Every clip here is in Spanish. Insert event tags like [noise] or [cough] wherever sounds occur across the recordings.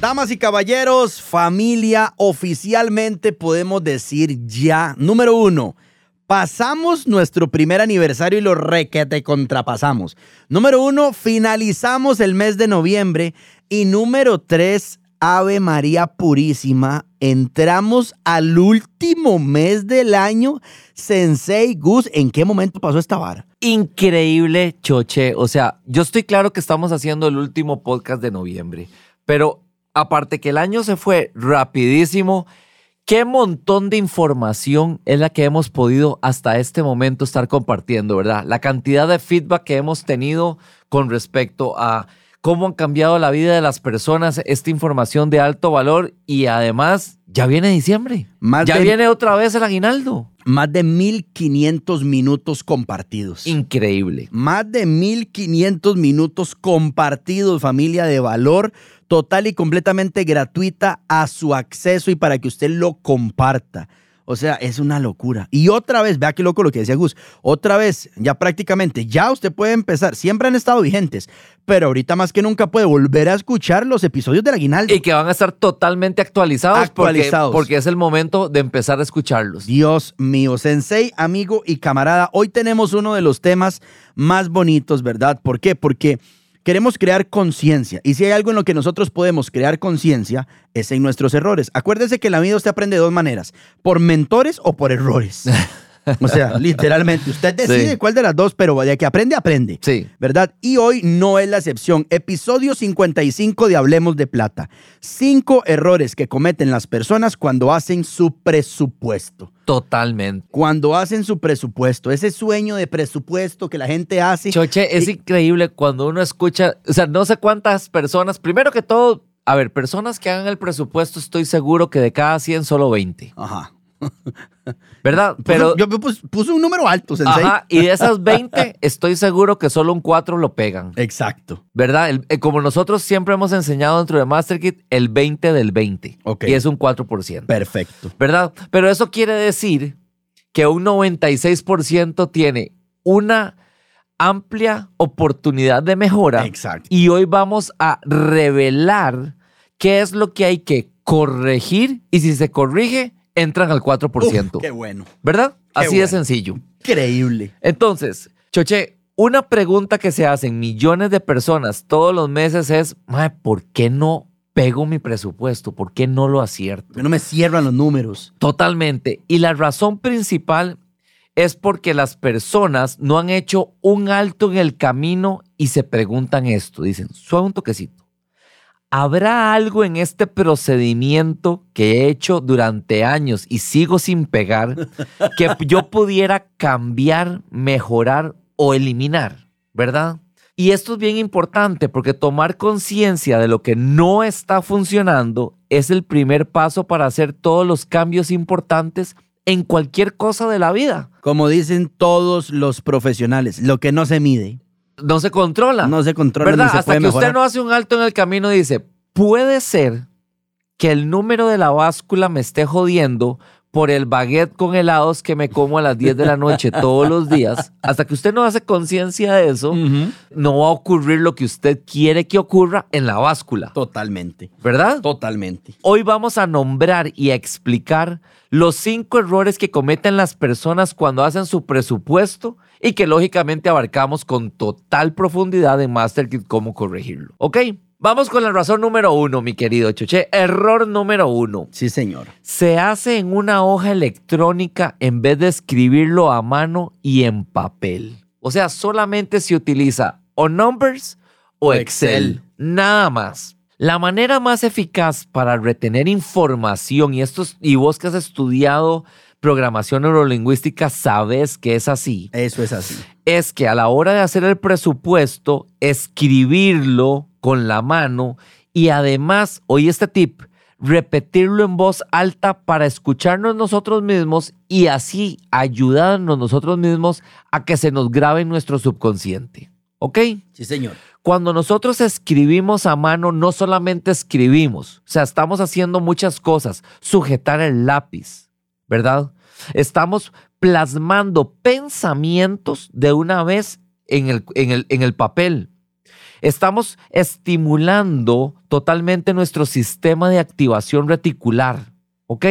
Damas y caballeros, familia, oficialmente podemos decir ya, número uno, pasamos nuestro primer aniversario y lo requete contrapasamos. Número uno, finalizamos el mes de noviembre. Y número tres, Ave María Purísima, entramos al último mes del año. Sensei Gus, ¿en qué momento pasó esta vara? Increíble, Choche. O sea, yo estoy claro que estamos haciendo el último podcast de noviembre, pero aparte que el año se fue rapidísimo, qué montón de información es la que hemos podido hasta este momento estar compartiendo, ¿verdad? La cantidad de feedback que hemos tenido con respecto a cómo han cambiado la vida de las personas, esta información de alto valor y además ya viene diciembre. ya viene otra vez el aguinaldo. Más de 1500 minutos compartidos. Increíble. Más de 1500 minutos compartidos, familia de valor total y completamente gratuita a su acceso y para que usted lo comparta. O sea, es una locura. Y otra vez, vea qué loco lo que decía Gus, otra vez, ya prácticamente, ya usted puede empezar, siempre han estado vigentes, pero ahorita más que nunca puede volver a escuchar los episodios del Aguinaldo. Y que van a estar totalmente actualizados, actualizados. Porque, porque es el momento de empezar a escucharlos. Dios mío, sensei, amigo y camarada, hoy tenemos uno de los temas más bonitos, ¿verdad? ¿Por qué? Porque Queremos crear conciencia. Y si hay algo en lo que nosotros podemos crear conciencia, es en nuestros errores. Acuérdese que la vida usted aprende de dos maneras, por mentores o por errores. [laughs] O sea, literalmente, usted decide cuál de las dos, pero vaya que aprende, aprende. Sí. ¿Verdad? Y hoy no es la excepción. Episodio 55 de Hablemos de Plata. Cinco errores que cometen las personas cuando hacen su presupuesto. Totalmente. Cuando hacen su presupuesto, ese sueño de presupuesto que la gente hace. Choche, es increíble cuando uno escucha, o sea, no sé cuántas personas, primero que todo, a ver, personas que hagan el presupuesto, estoy seguro que de cada 100, solo 20. Ajá. ¿Verdad? Pero yo puse un número alto, sensei. Ajá, y de esas [laughs] 20, estoy seguro que solo un 4 lo pegan. Exacto. ¿Verdad? Eh, como nosotros siempre hemos enseñado dentro de MasterKit, el 20 del 20. Ok. Y es un 4%. Perfecto. ¿Verdad? Pero eso quiere decir que un 96% tiene una amplia oportunidad de mejora. Exacto. Y hoy vamos a revelar qué es lo que hay que corregir y si se corrige, entran al 4%. qué bueno. ¿Verdad? Así de sencillo. Increíble. Entonces, Choche, una pregunta que se hacen millones de personas todos los meses es, ¿por qué no pego mi presupuesto? ¿Por qué no lo acierto? Que no me cierran los números. Totalmente. Y la razón principal es porque las personas no han hecho un alto en el camino y se preguntan esto. Dicen, suave un toquecito. ¿Habrá algo en este procedimiento que he hecho durante años y sigo sin pegar [laughs] que yo pudiera cambiar, mejorar o eliminar? ¿Verdad? Y esto es bien importante porque tomar conciencia de lo que no está funcionando es el primer paso para hacer todos los cambios importantes en cualquier cosa de la vida. Como dicen todos los profesionales, lo que no se mide no se controla. No se controla. ¿Verdad? Hasta que usted no hace un alto en el camino y dice, puede ser que el número de la báscula me esté jodiendo por el baguette con helados que me como a las 10 de la noche [laughs] todos los días, hasta que usted no hace conciencia de eso, no va a ocurrir lo que usted quiere que ocurra en la báscula. Totalmente. ¿Verdad? Totalmente. Hoy vamos a nombrar y a explicar los cinco errores que cometen las personas cuando hacen su presupuesto y que lógicamente abarcamos con total profundidad en MasterKit cómo corregirlo. ¿Ok? Vamos con la razón número uno, mi querido Choche. Error número uno. Sí, señor. Se hace en una hoja electrónica en vez de escribirlo a mano y en papel. O sea, solamente se utiliza o Numbers o Excel. Excel. Nada más. La manera más eficaz para retener información, y, esto es- y vos que has estudiado programación neurolingüística sabes que es así, Eso es así. es que a la hora de hacer el presupuesto, escribirlo con la mano y además, oí este tip, repetirlo en voz alta para escucharnos nosotros mismos y así ayudarnos nosotros mismos a que se nos grabe en nuestro subconsciente. ¿Ok? Sí, señor. Cuando nosotros escribimos a mano, no solamente escribimos, o sea, estamos haciendo muchas cosas. Sujetar el lápiz, ¿verdad? Estamos plasmando pensamientos de una vez en el, en el, en el papel. Estamos estimulando totalmente nuestro sistema de activación reticular, ¿ok?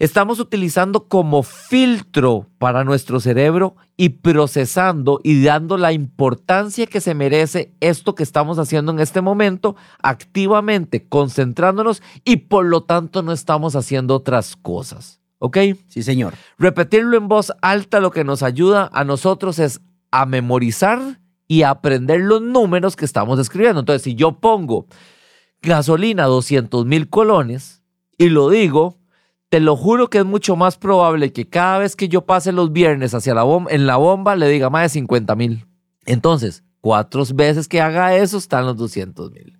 Estamos utilizando como filtro para nuestro cerebro y procesando y dando la importancia que se merece esto que estamos haciendo en este momento, activamente concentrándonos y por lo tanto no estamos haciendo otras cosas. ¿Ok? Sí, señor. Repetirlo en voz alta lo que nos ayuda a nosotros es a memorizar y a aprender los números que estamos escribiendo. Entonces, si yo pongo gasolina 200 mil colones y lo digo, te lo juro que es mucho más probable que cada vez que yo pase los viernes hacia la bomba, en la bomba le diga más de 50 mil. Entonces, cuatro veces que haga eso están los 200 mil.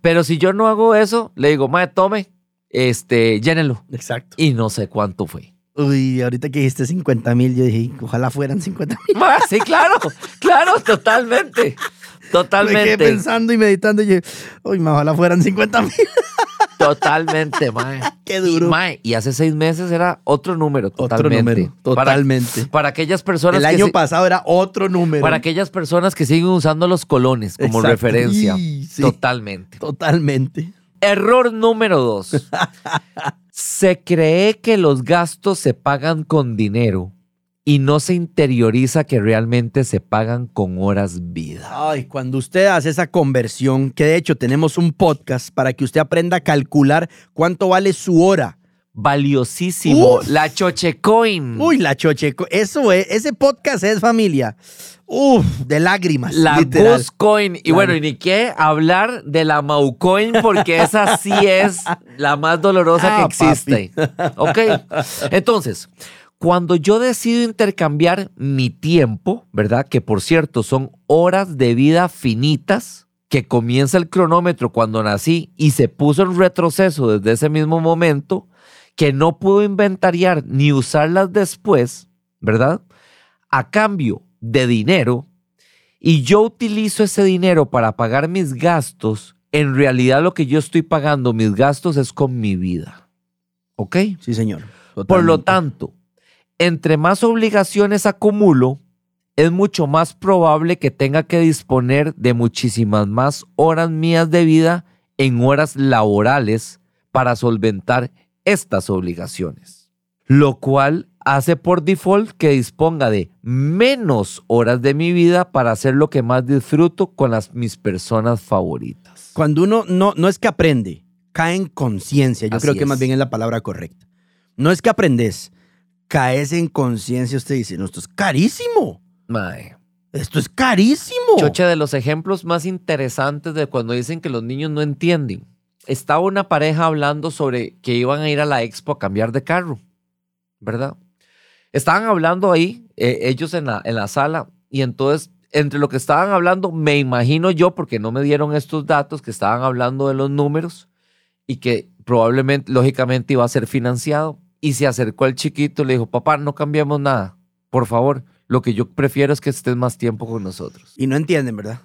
Pero si yo no hago eso, le digo, madre, tome, este, llénelo. Exacto. Y no sé cuánto fue. Uy, ahorita que dijiste 50 mil, yo dije, ojalá fueran 50 mil. Ma, [laughs] Sí, claro, claro, totalmente. Me quedé Totalmente. pensando y meditando y yo, uy, ma, ojalá fueran 50 mil. [laughs] Totalmente, mae. Qué duro. Y, mae, y hace seis meses era otro número, Otro totalmente. número, Para- totalmente. Para, aquellas personas El año pasado era otro número. para aquellas personas que siguen usando los colones como Exacto. referencia. Sí. Totalmente. Totalmente. Error número dos. se cree que los gastos se pagan con dinero y no se interioriza que realmente se pagan con horas vida. Ay, cuando usted hace esa conversión, que de hecho tenemos un podcast para que usted aprenda a calcular cuánto vale su hora. Valiosísimo. Uf. La Chochecoin. Uy, la chocheco. Eso es, ese podcast es familia. Uf, de lágrimas. La. Guscoin. Y bueno, y ni qué hablar de la Maucoin porque esa sí es la más dolorosa Ah, que existe. [laughs] Ok. Entonces, cuando yo decido intercambiar mi tiempo, ¿verdad? Que por cierto son horas de vida finitas, que comienza el cronómetro cuando nací y se puso en retroceso desde ese mismo momento, que no puedo inventariar ni usarlas después, ¿verdad? A cambio de dinero, y yo utilizo ese dinero para pagar mis gastos, en realidad lo que yo estoy pagando mis gastos es con mi vida. ¿Ok? Sí, señor. Por lo tanto, entre más obligaciones acumulo, es mucho más probable que tenga que disponer de muchísimas más horas mías de vida en horas laborales para solventar estas obligaciones. Lo cual hace por default que disponga de menos horas de mi vida para hacer lo que más disfruto con las, mis personas favoritas. Cuando uno no, no es que aprende, cae en conciencia. Yo Así creo que más bien es la palabra correcta. No es que aprendes, caes en conciencia. Usted dice, no, esto es carísimo. Mae. Esto es carísimo. Choche, de los ejemplos más interesantes de cuando dicen que los niños no entienden. Estaba una pareja hablando sobre que iban a ir a la expo a cambiar de carro, ¿verdad? Estaban hablando ahí, eh, ellos en la, en la sala, y entonces, entre lo que estaban hablando, me imagino yo, porque no me dieron estos datos, que estaban hablando de los números y que probablemente, lógicamente, iba a ser financiado. Y se acercó al chiquito le dijo, papá, no cambiamos nada, por favor. Lo que yo prefiero es que estés más tiempo con nosotros. Y no entienden, ¿verdad?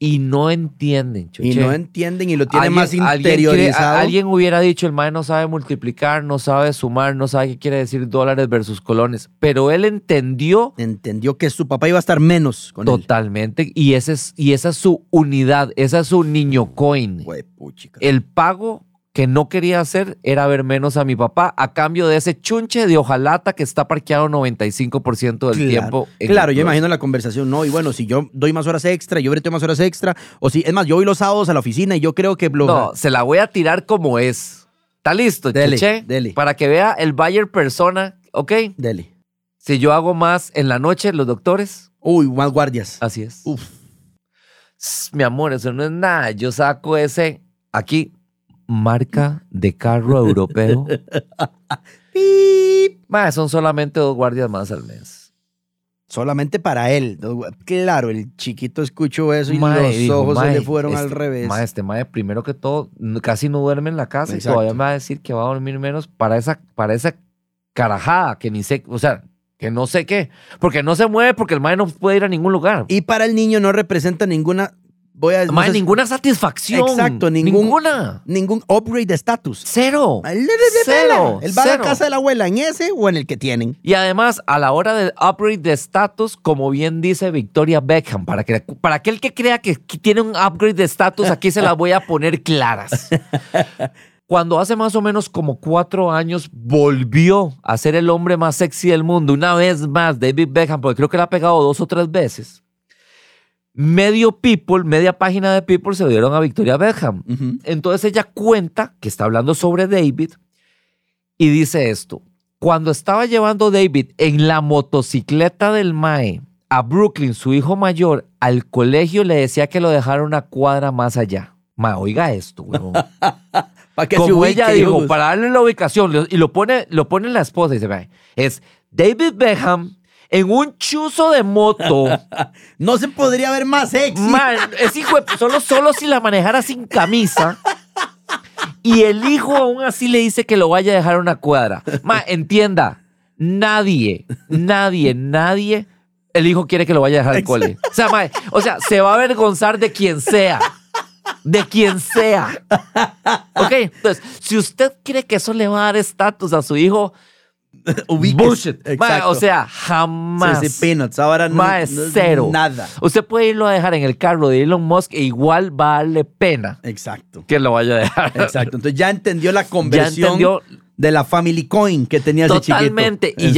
Y no entienden. Y no entienden y lo tienen Alguien- más alguien interiorizado. a- alguien hubiera dicho, el mae no sabe multiplicar, no sabe sumar, no sabe qué quiere decir dólares versus colones. Pero él entendió Entendió que su papá iba a estar menos con él. totalmente y, ese es, y esa es su unidad, esa es su niño coin. Huepuchica. El pago que no quería hacer era ver menos a mi papá a cambio de ese chunche de hojalata que está parqueado 95% del Claro. tiempo. en Claro, yo imagino la conversación, no, y bueno, si yo doy más horas extra, yo breteo más horas extra, o si, es más, yo voy los sábados a la oficina y yo creo que... No, se la voy a tirar como es. ¿Está listo, Dele, Cheche? dele. Para que vea el buyer persona, ¿ok? Dele. Si yo hago más en la noche, los doctores, Uy, más guardias. así es. Uf. Mi amor, eso no es nada. Yo saco ese aquí, marca de carro europeo. [laughs] Ma, son solamente dos guardias más al mes. Solamente para él. Claro, el chiquito escuchó eso y Mae, los dijo, ojos se "Mae, le fueron este- al revés. Ma, este mae, primero que todo, casi no duerme en la casa Exacto. y todavía me va a decir que va a dormir menos para esa, para esa carajada que ni sé, o sea, que no sé qué. Porque no se mueve porque el mae no puede ir a ningún lugar. Y para el niño no representa ninguna... Voy a... no sé- ninguna satisfacción. Exacto, ningún- Ninguna. Ningún upgrade de estatus. Cero. Cero, él va a la casa de la abuela en ese o en el que tienen. Y además, a la hora del upgrade de estatus, como bien dice Victoria Beckham, para, que, para aquel que crea que tiene un upgrade de estatus, aquí se las voy a poner claras. [laughs] Cuando hace más o menos como cuatro años volvió a ser el hombre más sexy del mundo, una vez más, David Beckham, porque creo que le ha pegado dos o tres veces, medio People, media página de People se lo dieron a Victoria Beckham. Entonces ella cuenta que está hablando sobre David y dice esto. Cuando estaba llevando David en la motocicleta del MAE a Brooklyn, su hijo mayor, al colegio le decía que lo dejara una cuadra más allá. Ma, oiga esto, weón. [laughs] Como ella dijo, para darle la ubicación, y lo pone, lo pone la esposa y dice, "Mae, es David Beckham en un chuzo de moto. [laughs] No se podría ver más sexy. Man, es hijo de- solo, solo si la manejara sin camisa. Y el hijo aún así le dice que lo vaya a dejar a una cuadra. Ma, entienda, nadie, nadie, nadie, el hijo quiere que lo vaya a dejar al cole. O sea, ma, o sea, se va a avergonzar de quien sea. De quien sea. Ok, entonces, si usted cree que eso le va a dar estatus a su hijo, [laughs] Bullshit. Ma, Exacto. o sea, jamás. Sí, sí, peanuts. Ahora no, Mae, no es cero. Nada. Usted puede irlo a dejar en el carro de Elon Musk e igual va a darle pena Exacto. que lo vaya a dejar. Exacto. Entonces ya entendió la conversión entendió- de la Family Coin que tenía ese chiquito. Totalmente. en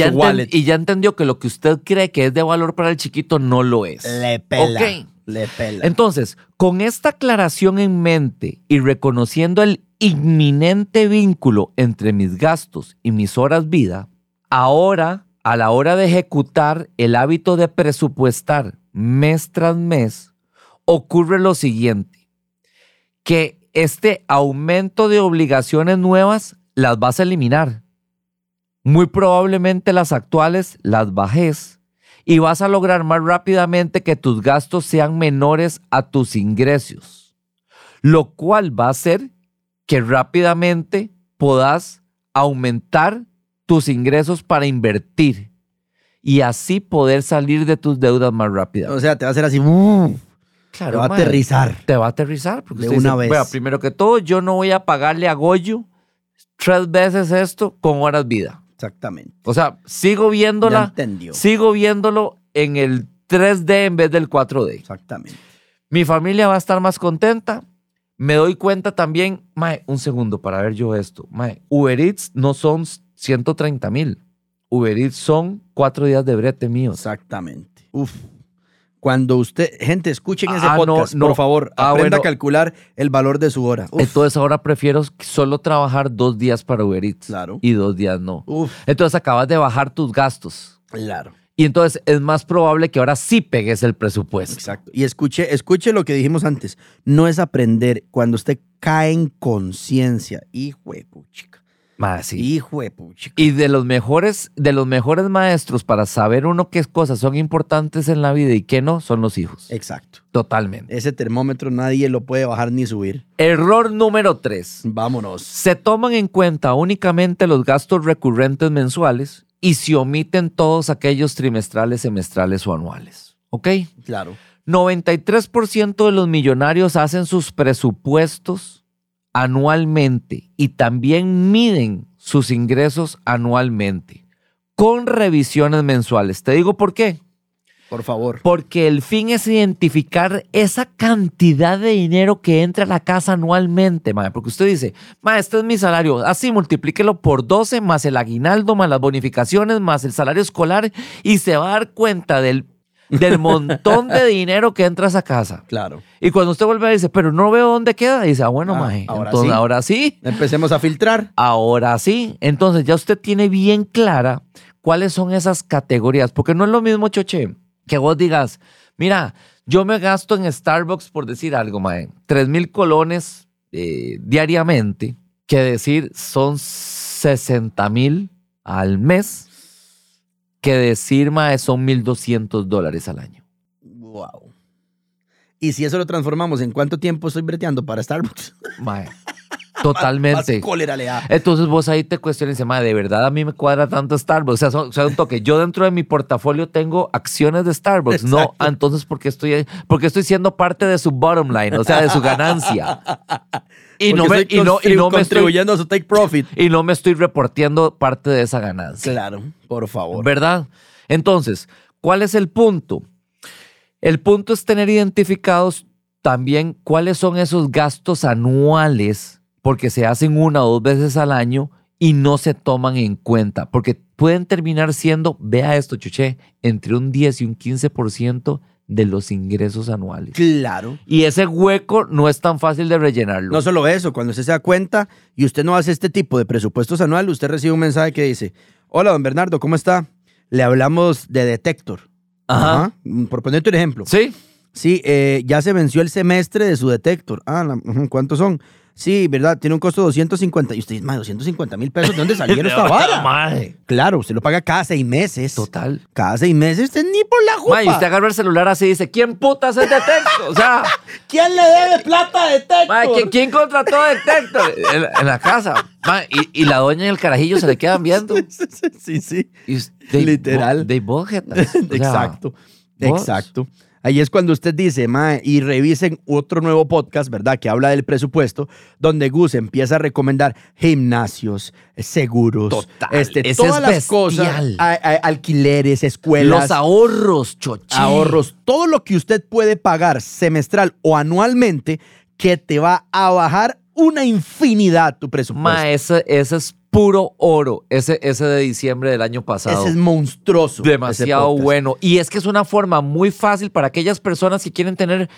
Y ya, entendió que lo que usted cree que es de valor para el chiquito no lo es. Le pela. Ok. Le pela. Entonces, con esta aclaración en mente y reconociendo el inminente vínculo entre mis gastos y mis horas vida, ahora, a la hora de ejecutar el hábito de presupuestar mes tras mes, ocurre lo siguiente, que este aumento de obligaciones nuevas las vas a eliminar. Muy probablemente las actuales las bajes y vas a lograr más rápidamente que tus gastos sean menores a tus ingresos, lo cual va a hacer que rápidamente puedas aumentar tus ingresos para invertir y así poder salir de tus deudas más rápido. o sea, te va a hacer así. Claro, te va a aterrizar. Te va a aterrizar. Porque De una dice, vez. "Vea, primero que todo, yo no voy a pagarle a Goyo tres veces esto con horas vida. Exactamente. O sea, sigo viéndola, entendió. sigo viéndolo en el 3D en vez del 4D. Exactamente. Mi familia va a estar más contenta. Me doy cuenta también, mae, un segundo para ver yo esto. Mae, Uber Eats no son 130 mil. Uber Eats son cuatro días de brete míos. Exactamente. Uf. Cuando usted, gente, escuchen ese Ah, no, podcast, no. por favor. Ah, Aprenda bueno. a calcular el valor de su hora. Uf, Entonces ahora prefiero solo trabajar dos días para Uber Eats. Claro. Y dos días no. uf, Entonces acabas de bajar tus gastos. claro. Y entonces es más probable que ahora sí pegues el presupuesto. Exacto. Y escuche, escuche lo que dijimos antes. No es aprender cuando usted cae en conciencia. Hijo de puchica. Mae, sí. Hijo de puchica. Y de los mejores, de los mejores maestros para saber uno qué cosas son importantes en la vida y qué no, son los hijos. Exacto. Totalmente. Ese termómetro nadie lo puede bajar ni subir. Error número tres. Vámonos. Se toman en cuenta únicamente los gastos recurrentes mensuales y se omiten todos aquellos trimestrales, semestrales o anuales. ¿Ok? Claro. 93% de los millonarios hacen sus presupuestos anualmente y también miden sus ingresos anualmente con revisiones mensuales. Te digo por qué. Por favor. Porque el fin es identificar esa cantidad de dinero que entra a la casa anualmente, mae. Porque usted dice, mae, este es mi salario. Así multiplíquelo por 12 más el aguinaldo, más las bonificaciones, más el salario escolar y se va a dar cuenta del, del montón de dinero que entra a esa casa. Claro. Y cuando usted vuelve a dice, pero no veo dónde queda, dice, ah, bueno, Ah, mae. ahora Entonces, sí. ahora sí. Empecemos a filtrar. Ahora sí. Entonces ya usted tiene bien clara cuáles son esas categorías. Porque no es lo mismo, Choche, que vos digas, mira, yo me gasto en Starbucks, por decir algo, mae, 3 mil colones eh, diariamente, que decir son 60 mil al mes, que decir, mae, son 1.200 dólares al año. Wow. Y si eso lo transformamos, ¿en cuánto tiempo estoy breteando para Starbucks? Mae, [laughs] totalmente. Más cólera le da. Entonces vos ahí te cuestionas, dice, "Mae, de verdad a mí me cuadra tanto Starbucks. O sea, son- o sea, un toque. Yo dentro de mi portafolio tengo acciones de Starbucks. No, Exacto. entonces porque estoy, porque estoy siendo parte de su bottom line, o sea, de su ganancia. [laughs] Y no, me, y, estoy no, y, no me estoy, contribuyendo a su take profit. y no me estoy reporteando parte de esa ganancia. Claro, por favor. ¿Verdad? Entonces, ¿cuál es el punto? El punto es tener identificados también cuáles son esos gastos anuales, porque se hacen una o dos veces al año y no se toman en cuenta, porque pueden terminar siendo, vea esto, chuché, entre un 10 y un 15% de los ingresos anuales. Claro. Y ese hueco no es tan fácil de rellenarlo. No solo eso, cuando usted se da cuenta y usted no hace este tipo de presupuestos anuales, usted recibe un mensaje que dice, hola, don Bernardo, ¿cómo está? Le hablamos de Detector. Ajá. Mm, Por ponerte un ejemplo. ¿Sí? Sí, eh, ya se venció el semestre de su Detector. Ah, ¿cuántos son? Sí, ¿verdad? Tiene un costo de 250. Y usted dice, "Ma, 250 mil pesos, ¿de dónde salieron [laughs] esta vara? Mae, Claro, usted lo paga cada seis meses. Total. Cada seis meses, usted ni por la jupa. Ma, y usted agarra el celular así y dice, ¿quién putas es Detector? O sea, [laughs] ¿Quién le debe plata a Detector? ma, ¿quién, quién contrató a Detector? En, en la casa. Ma, y, y la doña y el carajillo se le quedan viendo. [laughs] sí, sí. Y de- Literal. De Exacto. vos. Exacto. Ahí es cuando usted dice, mae, y revisen otro nuevo podcast, ¿verdad? Que habla del presupuesto, donde Gus empieza a recomendar gimnasios, seguros, Total, este, todas es las cosas, bestial. a- a- alquileres, escuelas, Los ahorros, choche. ahorros, todo lo que usted puede pagar semestral o anualmente que te va a bajar una infinidad tu presupuesto. Ma, ese, ese es puro oro. Ese, ese de diciembre del año pasado. Ese es monstruoso. Demasiado bueno. Y es que es una forma muy fácil para aquellas personas que quieren tener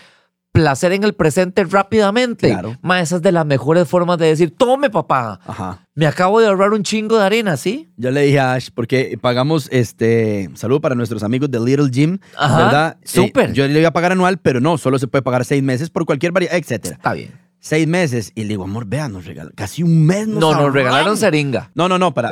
placer en el presente rápidamente. Claro. Ma, esa es de las mejores formas de decir, tome papá, Ajá. me acabo de ahorrar un chingo de arena, ¿sí? Yo le dije a Ash, porque pagamos este saludo para nuestros amigos de Little Gym, Ajá, ¿verdad? Eh, súper. yo le iba a pagar anual, pero no, solo se puede pagar seis meses por cualquier variedad, etcétera. Está bien. Seis meses. Y le digo, amor, vea, nos regalaron casi un mes. Nos No, nos regalaron seringa. No, no, no, [laughs] para.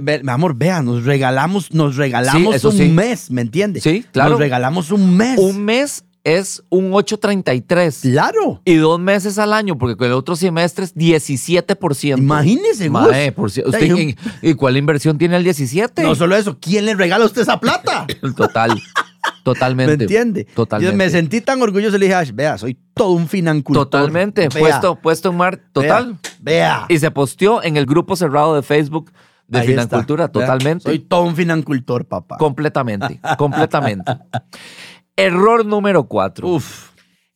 Ve- amor, vea, nos regalamos, nos regalamos Sí, eso un sí. mes, ¿me entiendes? Sí, claro. Nos regalamos un mes. Un mes es un 8.33. Claro. Y dos meses al año, porque con el otro semestre es 17%. Imagínese, Gus. Mae, por si- usted, Ay, yo- ¿en- ¿Y cuál inversión tiene el 17? No solo eso, ¿quién le regala a usted esa plata? [laughs] Total. Totalmente. ¿Me entiende? Totalmente. Yo me sentí tan orgulloso, le dije, Ash, vea, soy todo un financultor. Totalmente. Vea, Puesto, puesto en mar. Total. Vea. vea. Y se posteó en el grupo cerrado de Facebook de Ahí Financultura. Totalmente. Soy todo un financultor, papá. Completamente. [laughs] completamente. Error número cuatro. Uf.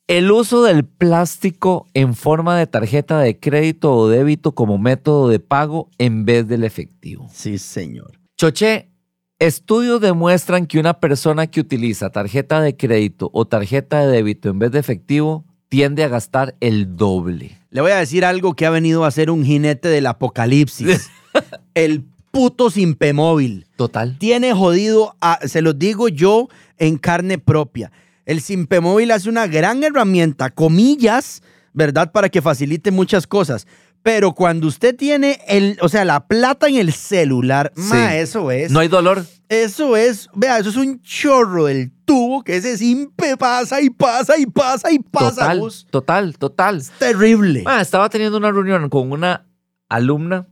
El uso del plástico en forma de tarjeta de crédito o débito como método de pago en vez del efectivo. Sí, señor. Choche, estudios demuestran que una persona que utiliza tarjeta de crédito o tarjeta de débito en vez de efectivo tiende a gastar el doble. Le voy a decir algo que ha venido a ser un jinete del apocalipsis. [laughs] El puto Simpemóvil. Total. Tiene jodido, a- se los digo yo en carne propia. El Simpemóvil hace una gran herramienta, comillas, ¿verdad? Para que facilite muchas cosas. Pero cuando usted tiene el, o sea, la plata en el celular, Sí. ma, eso es. No hay dolor. Eso es, vea, eso es un chorro del tubo que ese simpe pasa y pasa y pasa y pasa. Total, Gus. total, total. Terrible. Ah, estaba teniendo una reunión con una alumna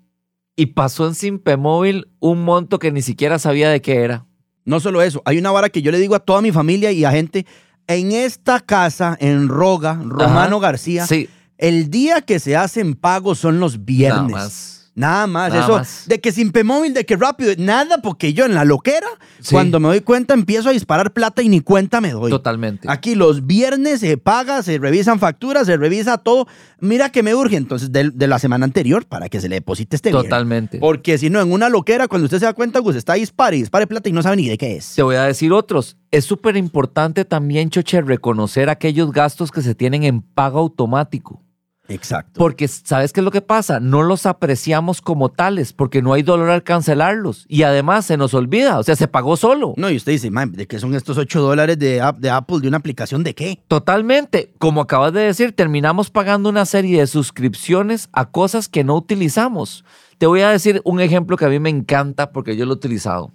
y pasó en Simpemóvil un monto que ni siquiera sabía de qué era. No solo eso, hay una vara que yo le digo a toda mi familia y a gente, en esta casa, en Roga, Romano Ajá. García, Sí. El día que se hacen pagos son los viernes. Nada más. Nada más, Nada eso más. de que sin móvil, de que rápido, nada, porque yo en la loquera, Sí. cuando me doy cuenta, empiezo a disparar plata y ni cuenta me doy. Totalmente. Aquí los viernes se paga, se revisan facturas, se revisa todo. Mira que me urge entonces de, de la semana anterior para que se le deposite este viernes. Totalmente. Porque si no, en una loquera, cuando usted se da cuenta, Gus, está dispare y dispare plata y no sabe ni de qué es. Te voy a decir otros. Es súper importante también, Choche, reconocer aquellos gastos que se tienen en pago automático. Exacto. Porque, ¿sabes qué es lo que pasa? No los apreciamos como tales, porque no hay dolor al cancelarlos. Y además se nos olvida, o sea, se pagó solo. No, y usted dice, "Man, ¿de qué son estos 8 dólares de, app- de Apple de una aplicación de qué? Totalmente. Como acabas de decir, terminamos pagando una serie de suscripciones a cosas que no utilizamos. Te voy a decir un ejemplo que a mí me encanta porque yo lo he utilizado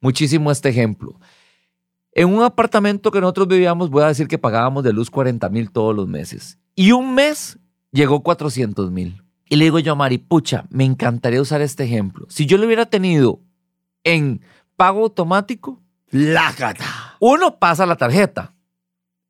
muchísimo este ejemplo. En un apartamento que nosotros vivíamos, voy a decir que pagábamos de luz 40 mil todos los meses. Y un mes llegó 400 mil. Y le digo yo a Mari, pucha, me encantaría usar este ejemplo. Si yo lo hubiera tenido en pago automático, Lágata. uno, pasa la tarjeta.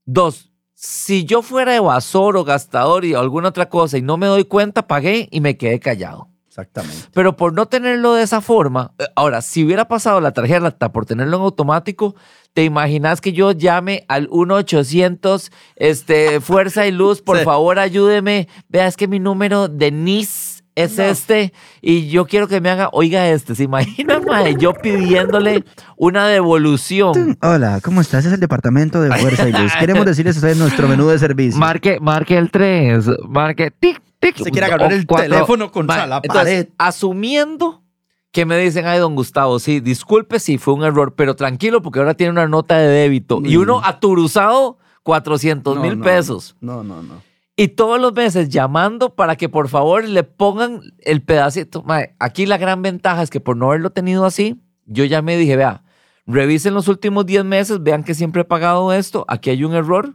Dos, si yo fuera evasor o gastador y alguna otra cosa y no me doy cuenta, pagué y me quedé callado. Exactamente. Pero por no tenerlo de esa forma, eh, ahora, si hubiera pasado la tarjeta por tenerlo en automático, ¿te imaginas que yo llame al 1-800, este, Fuerza y Luz, por [laughs] Sí. favor ayúdeme? Vea, es que mi número de NIS es No. este y yo quiero que me haga, oiga este, ¿se imagina, [laughs] mae? Yo pidiéndole una devolución. Hola, ¿cómo estás? Es el departamento de Fuerza y Luz. Queremos [laughs] decirles a ustedes nuestro menú de servicio. Marque, marque el 3, marque tic, tic. Se quiere agarrar el cuatro. teléfono contra la entonces, pared. Asumiendo que me dicen, ay, don Gustavo, sí, disculpe si fue un error, pero tranquilo porque ahora tiene una nota de débito. Y Mm. uno aturuzado 400 No, mil no, pesos. No, no, no. Y todos los meses llamando para que por favor le pongan el pedacito. Mae, aquí la gran ventaja es que por no haberlo tenido así, yo ya me dije, vea, revisen los últimos 10 meses, vean que siempre he pagado esto, aquí hay un error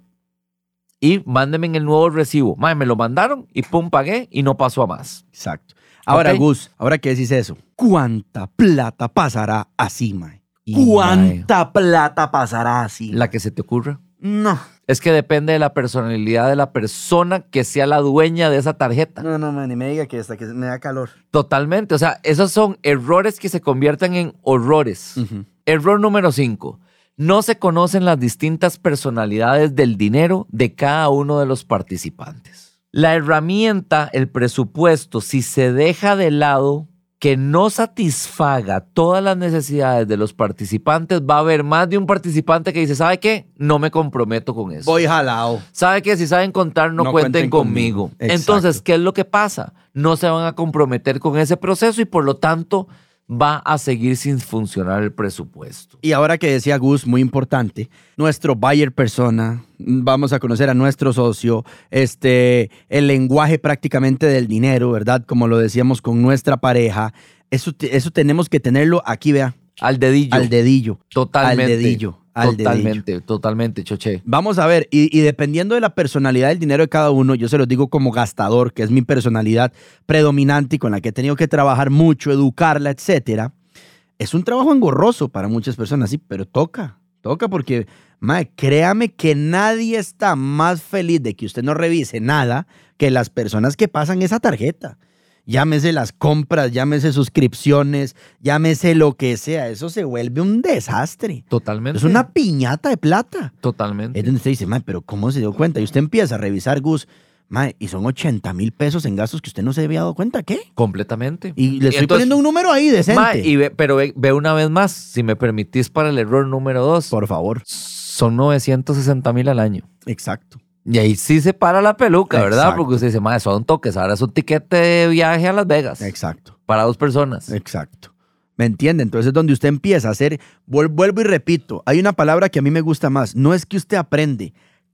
y mándenme en el nuevo recibo. Mae, me lo mandaron y pum, pagué y no pasó a más. Exacto. Ahora. Gus, ahora que decís eso, ¿cuánta plata pasará así, mae? ¿Cuánta plata pasará así? La que se te ocurra. No. Es que depende de la personalidad de la persona que sea la dueña de esa tarjeta. No, no, man, ni me diga que hasta que me da calor. Totalmente. O sea, esos son errores que se convierten en horrores. Error número 5. No se conocen las distintas personalidades del dinero de cada uno de los participantes. La herramienta, el presupuesto, si se deja de lado que no satisfaga todas las necesidades de los participantes, va a haber más de un participante que dice, ¿sabe qué? No me comprometo con eso. Voy jalado. ¿Sabe que Si saben contar, no, No cuenten, cuenten conmigo. conmigo. Entonces, ¿qué es lo que pasa? No se van a comprometer con ese proceso y por lo tanto va a seguir sin funcionar el presupuesto. Y ahora que decía Gus, muy importante, nuestro buyer persona, vamos a conocer a nuestro socio, este, el lenguaje prácticamente del dinero, ¿verdad? Como lo decíamos con nuestra pareja, eso, eso tenemos que tenerlo aquí, vea, Al dedillo. al dedillo. Totalmente. Al dedillo. Al totalmente, totalmente, choche. Vamos a ver, y, y dependiendo de la personalidad del dinero de cada uno, yo se los digo como gastador, que es mi personalidad predominante y con la que he tenido que trabajar mucho, educarla, etcétera. Es un trabajo engorroso para muchas personas, sí, pero toca, toca porque, mae, créame que nadie está más feliz de que usted no revise nada que las personas que pasan esa tarjeta. Llámese las compras, llámese suscripciones, llámese lo que sea, eso se vuelve un desastre. Totalmente. Es una piñata de plata. Totalmente. Es donde usted dice, mae, pero ¿cómo se dio cuenta? Y usted empieza a revisar, Gus, mae, y son 80 mil pesos en gastos que usted no se había dado cuenta, ¿qué? Completamente. Y le estoy entonces- poniendo un número ahí decente. Ma, y ve- pero ve, ve una vez más, si me permitís para el error número dos, Por favor. son 960 mil al año. Exacto. Y ahí sí se para la peluca, ¿verdad? Exacto. Porque usted dice, madre, son toques, ahora es un tiquete de viaje a Las Vegas Exacto. para dos personas. Exacto. ¿Me entiende? Entonces es donde usted empieza a hacer, vuel- vuelvo y repito, hay una palabra que a mí me gusta más, no es que usted aprende,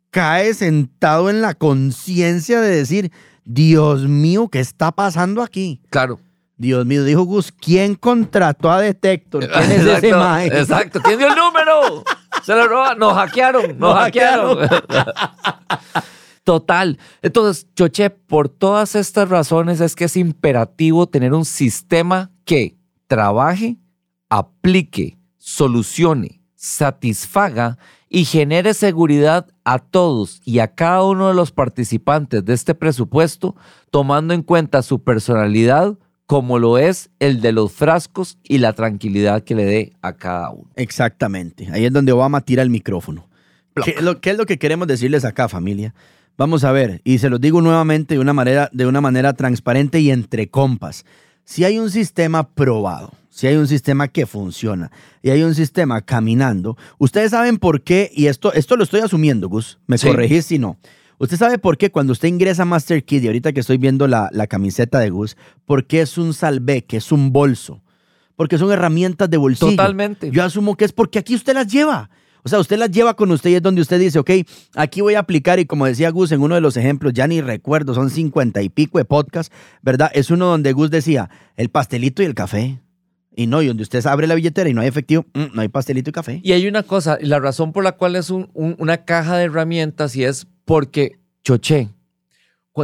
cae sentado en la conciencia de decir, Dios mío, ¿qué está pasando aquí? Claro. Dios mío, dijo Gus, ¿quién contrató a Detector? ¿Quién es ese Exacto, mae? exacto. ¿Quién dio el número? [laughs] Se lo roban. Nos hackearon. [laughs] Nos, Nos hackearon. [laughs] Total. Entonces, Choche, por todas estas razones es que es imperativo tener un sistema que trabaje, aplique, solucione, satisfaga y genere seguridad a todos y a cada uno de los participantes de este presupuesto, tomando en cuenta su personalidad como lo es el de los frascos y la tranquilidad que le dé a cada uno. Exactamente. Ahí es donde Obama tira el micrófono. ¿Qué es, lo, qué es lo que queremos decirles acá, familia? Vamos a ver, y se los digo nuevamente de una manera, de una manera transparente y entre compas. Si hay un sistema probado, si hay un sistema que funciona y hay un sistema caminando, ustedes saben por qué, y esto, esto lo estoy asumiendo, Gus, me Sí. corregís si no. Usted sabe por qué cuando usted ingresa a Master Kid, y ahorita que estoy viendo la, la camiseta de Gus, por qué es un salvé, que es un bolso. Porque son herramientas de bolsillo. Totalmente. Yo asumo que es porque aquí usted las lleva. O sea, usted las lleva con usted y es donde usted dice, ok, aquí voy a aplicar y como decía Gus en uno de los ejemplos, ya ni recuerdo, son cincuenta y pico de podcast, ¿verdad? Es uno donde Gus decía, el pastelito y el café. Y no, y donde usted abre la billetera y no hay efectivo, mm, no hay pastelito y café. Y hay una cosa, la razón por la cual es un- un- una caja de herramientas y es porque, choché,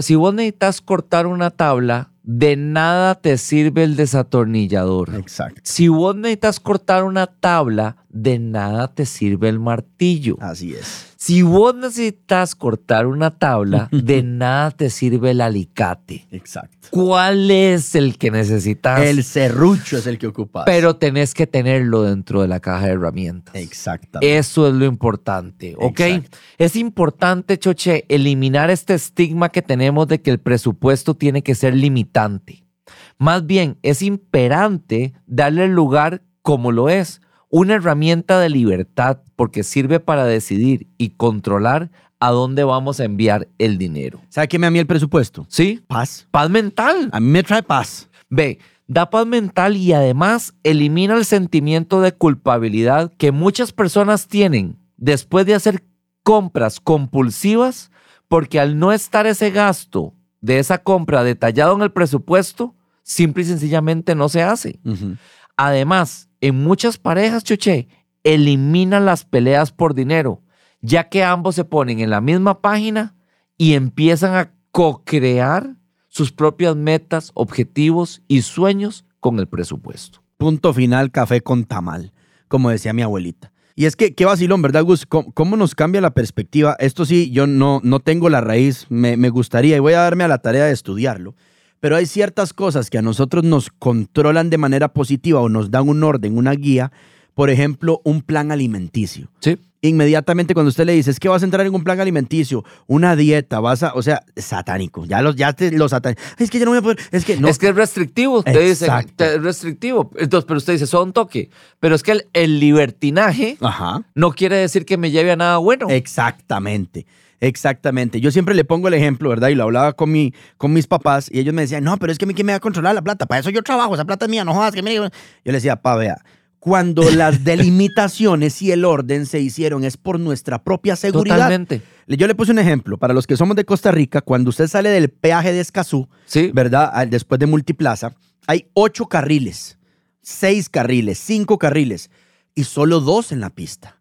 si vos necesitas cortar una tabla, de nada te sirve el desatornillador. Exacto. Si vos necesitas cortar una tabla, de nada te sirve el martillo. Así es. Si vos necesitas cortar una tabla, de [laughs] nada te sirve el alicate. Exacto. ¿Cuál es el que necesitas? El serrucho es el que ocupa. Pero tenés que tenerlo dentro de la caja de herramientas. Exactamente. Eso es lo importante, ¿ok? Exacto. Es importante, Choche, eliminar este estigma que tenemos de que el presupuesto tiene que ser limitante. Más bien, es imperante darle el lugar como lo es, una herramienta de libertad porque sirve para decidir y controlar a dónde vamos a enviar el dinero. ¿Sabe qué me da a mí el presupuesto? ¿Sí? Paz. Paz mental. A mí me trae paz. Ve, da paz mental y además elimina el sentimiento de culpabilidad que muchas personas tienen después de hacer compras compulsivas porque al no estar ese gasto de esa compra detallado en el presupuesto, simple y sencillamente no se hace. Además, en muchas parejas, Chuché, eliminan las peleas por dinero, ya que ambos se ponen en la misma página y empiezan a co-crear sus propias metas, objetivos y sueños con el presupuesto. Punto final, café con tamal, como decía mi abuelita. Y es que, qué vacilón, ¿verdad, Gus? ¿Cómo, nos cambia la perspectiva? Esto sí, yo no, no tengo la raíz, me, me gustaría y voy a darme a la tarea de estudiarlo. Pero hay ciertas cosas que a nosotros nos controlan de manera positiva o nos dan un orden, una guía. Por ejemplo, un plan alimenticio. Sí. Inmediatamente cuando usted le dice, es que vas a entrar en un plan alimenticio, una dieta, vas a, o sea, satánico. Ya los, ya te, los satánicos. Es que yo no voy a poder, es que no. Es que es restrictivo, te dicen, te- es restrictivo. Entonces, pero usted dice, son toque. Pero es que el, el libertinaje Ajá. no quiere decir que me lleve a nada bueno. Exactamente, exactamente. Yo siempre le pongo el ejemplo, ¿verdad? Y lo hablaba con, mi, con mis papás y ellos me decían, no, pero es que a mí quién me va a controlar la plata, para eso yo trabajo, esa plata es mía, no jodas, que me... Yo le decía, pa, vea, cuando las delimitaciones y el orden se hicieron es por nuestra propia seguridad. Totalmente. Yo le puse un ejemplo, para los que somos de Costa Rica, cuando usted sale del peaje de Escazú, Sí. ¿verdad? Después de Multiplaza, hay ocho carriles, seis carriles, cinco carriles y solo dos en la pista.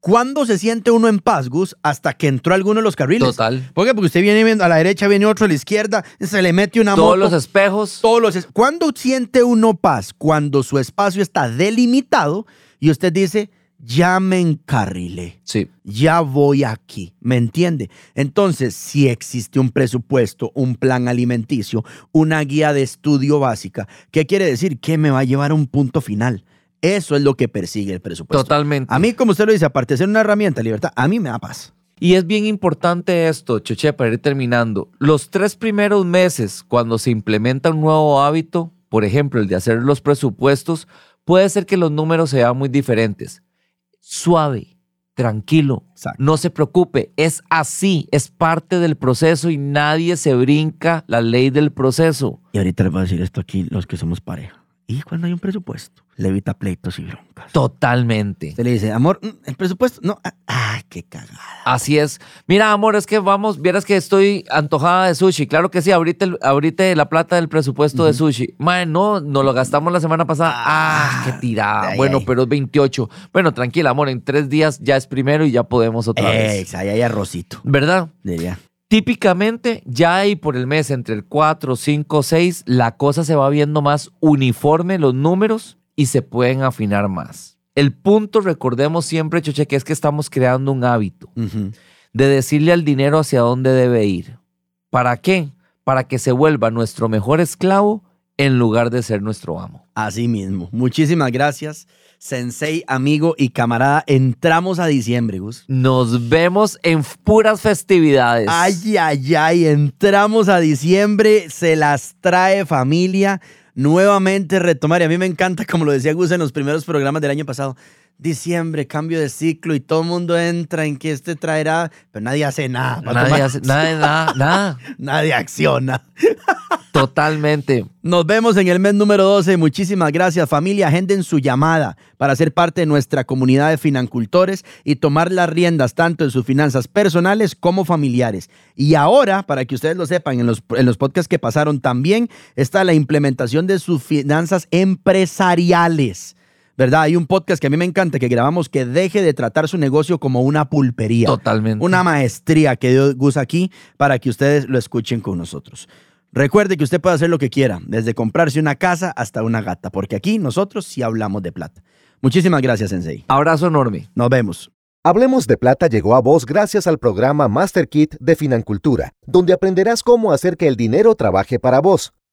¿Cuándo se siente uno en paz, Gus? Hasta que entró alguno de los carriles. Total. ¿Por qué? Porque usted viene viendo a la derecha, viene otro a la izquierda, se le mete una Todos moto. los espejos. todos los es- ¿Cuándo siente uno paz? Cuando su espacio está delimitado y usted dice, ya me encarrilé Sí. ya voy aquí, ¿me entiende? Entonces, si existe un presupuesto, un plan alimenticio, una guía de estudio básica, ¿qué quiere decir? Que me va a llevar a un punto final. Eso es lo que persigue el presupuesto. Totalmente. A mí, como usted lo dice, aparte de ser una herramienta de libertad, a mí me da paz. Y es bien importante esto, Choche, para ir terminando. Los tres primeros meses, cuando se implementa un nuevo hábito, por ejemplo, el de hacer los presupuestos, puede ser que los números sean muy diferentes. Suave, tranquilo, Exacto. no se preocupe, es así, es parte del proceso y nadie se brinca la ley del proceso. Y ahorita les voy a decir esto aquí, los que somos pareja. Y cuando hay un presupuesto, le evita pleitos y broncas. Totalmente. Usted le dice, amor, mm, el presupuesto, no, ah, ay, qué cagada. Así es. Mira, amor, es que vamos, vieras que estoy antojada de sushi. Claro que sí, ahorita, el- ahorita la plata del presupuesto de sushi. Mae, no, nos lo gastamos la semana pasada. Ah, qué tirada. ay, bueno, ay. pero es 28. Bueno, tranquila, amor, en tres días ya es primero y ya podemos otra vez. Ahí hay arrocito. ¿Verdad? Diría. Típicamente, ya ahí por el mes, entre el 4, 5, 6, la cosa se va viendo más uniforme, los números, y se pueden afinar más. El punto, recordemos siempre, Choche, que es que estamos creando un hábito de decirle al dinero hacia dónde debe ir. ¿Para qué? Para que se vuelva nuestro mejor esclavo en lugar de ser nuestro amo. Así mismo. Muchísimas gracias, sensei, amigo y camarada. Entramos a diciembre, Gus. Nos vemos en puras festividades. Ay, ay, ay, entramos a diciembre, se las trae familia. Nuevamente retomar, y a mí me encanta, como lo decía Gus en los primeros programas del año pasado, diciembre, cambio de ciclo y todo el mundo entra en que este traerá, pero nadie hace nada. Nadie hace- nada, nada, nada. [laughs] nadie acciona. [laughs] Totalmente. Nos vemos en el mes número 12. Muchísimas gracias, familia. Agenden su llamada para ser parte de nuestra comunidad de financultores y tomar las riendas tanto en sus finanzas personales como familiares. Y ahora, para que ustedes lo sepan, en los, en los podcasts que pasaron también está la implementación de sus finanzas empresariales. ¿Verdad? Hay un podcast que a mí me encanta que grabamos que deje de tratar su negocio como una pulpería. Totalmente. Una maestría que dio Gus aquí para que ustedes lo escuchen con nosotros. Recuerde que usted puede hacer lo que quiera, desde comprarse una casa hasta una gata, porque aquí nosotros sí hablamos de plata. Muchísimas gracias, Sensei. Abrazo enorme. Nos vemos. Hablemos de Plata llegó a vos gracias al programa Master Kit de Financultura, donde aprenderás cómo hacer que el dinero trabaje para vos.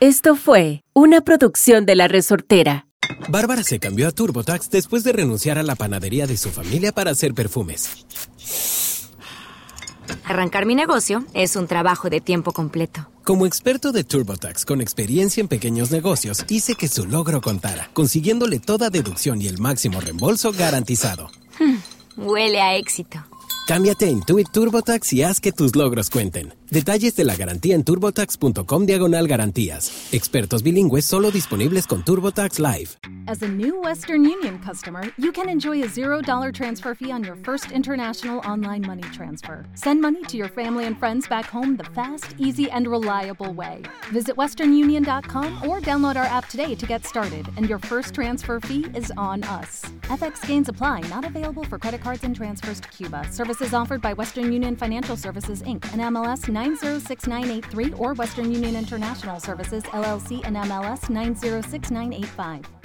Esto fue una producción de La Resortera. Bárbara se cambió a TurboTax después de renunciar a la panadería de su familia para hacer perfumes. Arrancar mi negocio es un trabajo de tiempo completo. Como experto de TurboTax con experiencia en pequeños negocios, hice que su logro contara, consiguiéndole toda deducción y el máximo reembolso garantizado. Huele a éxito. Cámbiate a Intuit TurboTax y haz que tus logros cuenten. Detalles de la garantía en turbotax.com diagonal garantías. Expertos bilingües solo disponibles con TurboTax Live. As a new Western Union customer, you can enjoy a $0 transfer fee on your first international online money transfer. Send money to your family and friends back home the fast, easy, and reliable way. Visit westernunion.com or download our app today to get started, and your first transfer fee is on us. FX gains apply, not available for credit cards and transfers to Cuba. Services offered by Western Union Financial Services Inc. and MLS 906983 or Western Union International Services LLC and MLS 906985.